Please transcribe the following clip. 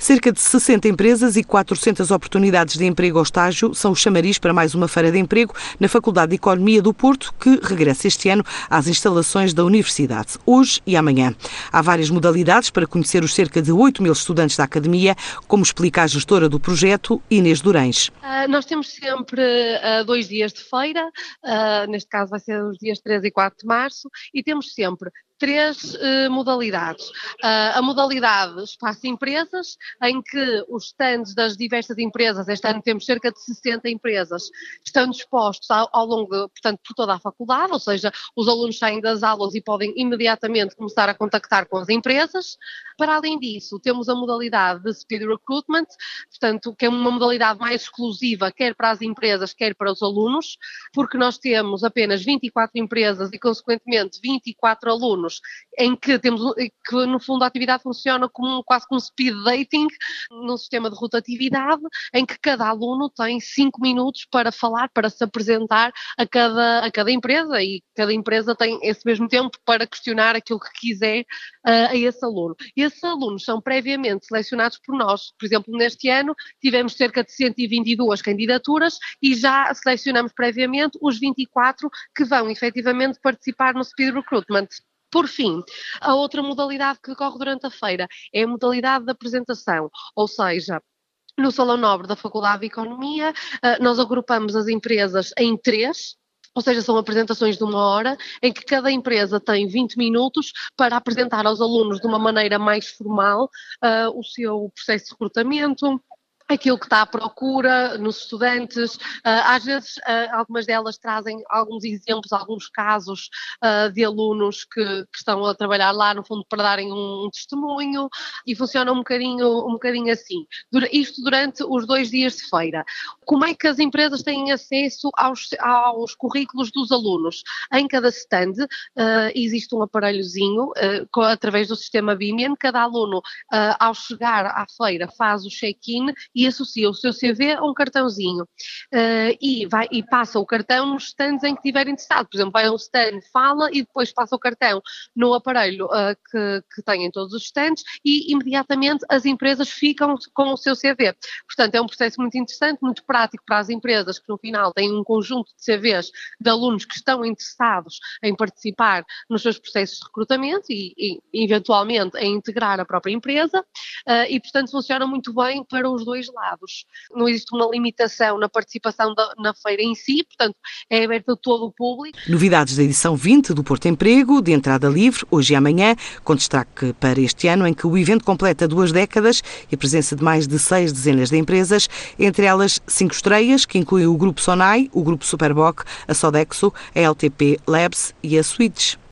Cerca de 60 empresas e 400 oportunidades de emprego ao estágio são o chamariz para mais uma feira de emprego na Faculdade de Economia do Porto, que regressa este ano às instalações da Universidade, hoje e amanhã. Há várias modalidades para conhecer os cerca de 8 mil estudantes da Academia, como explica a gestora do projeto, Inês Durães. Uh, nós temos sempre uh, dois dias de feira, uh, neste caso vai ser os dias 3 e 4 de março, e temos sempre três uh, modalidades. Uh, a modalidade Espaço Empresas, em que os stands das diversas empresas, este ano temos cerca de 60 empresas, estão dispostos ao, ao longo, portanto, por toda a faculdade, ou seja, os alunos saem das aulas e podem imediatamente começar a contactar com as empresas. Para além disso, temos a modalidade de Speed Recruitment, portanto, que é uma modalidade mais exclusiva, quer para as empresas, quer para os alunos, porque nós temos apenas 24 empresas e, consequentemente, 24 alunos anos, em que temos que no fundo a atividade funciona como quase como speed dating, num sistema de rotatividade, em que cada aluno tem cinco minutos para falar, para se apresentar a cada, a cada empresa e cada empresa tem esse mesmo tempo para questionar aquilo que quiser uh, a esse aluno. Esses alunos são previamente selecionados por nós. Por exemplo, neste ano tivemos cerca de 122 candidaturas e já selecionamos previamente os 24 que vão efetivamente participar no Speed Recruitment. Por fim, a outra modalidade que ocorre durante a feira é a modalidade de apresentação, ou seja, no Salão Nobre da Faculdade de Economia, eh, nós agrupamos as empresas em três, ou seja, são apresentações de uma hora, em que cada empresa tem 20 minutos para apresentar aos alunos de uma maneira mais formal uh, o seu processo de recrutamento, aquilo que está à procura nos estudantes. Ah, às vezes, ah, algumas delas trazem alguns exemplos, alguns casos ah, de alunos que, que, estão a trabalhar lá, no fundo, para darem um, testemunho e funciona um bocadinho, um bocadinho assim. Isto durante os dois dias de feira. Como é que as empresas têm acesso aos, aos currículos dos alunos? Em cada stand existe um aparelhozinho através do sistema BIMIAN. Cada aluno, ao chegar à feira, faz o check-in e associa o seu CV a um cartãozinho uh, e, vai, e passa o cartão nos stands em que estiver interessado. Por exemplo, vai a um stand, fala e depois passa o cartão no aparelho uh, que, que tem em todos os stands e imediatamente as empresas ficam com o seu CV. Portanto, é um processo muito interessante, muito prático para as empresas que no final têm um conjunto de CVs de alunos que estão interessados em participar nos seus processos de recrutamento e, e eventualmente em integrar a própria empresa uh, e, portanto, funciona muito bem para os dois lados. Não existe uma limitação na participação da, na feira em si, portanto, é aberto a todo o público. Novidades da edição 20 do Porto Emprego, de entrada livre, hoje e amanhã, com destaque para este ano, em que o evento completa duas décadas e a presença de mais de seis dezenas de empresas, entre elas cinco estreias, que incluem o Grupo Sonai, o Grupo Superboc, a Sodexo, a LTP Labs e a Switch.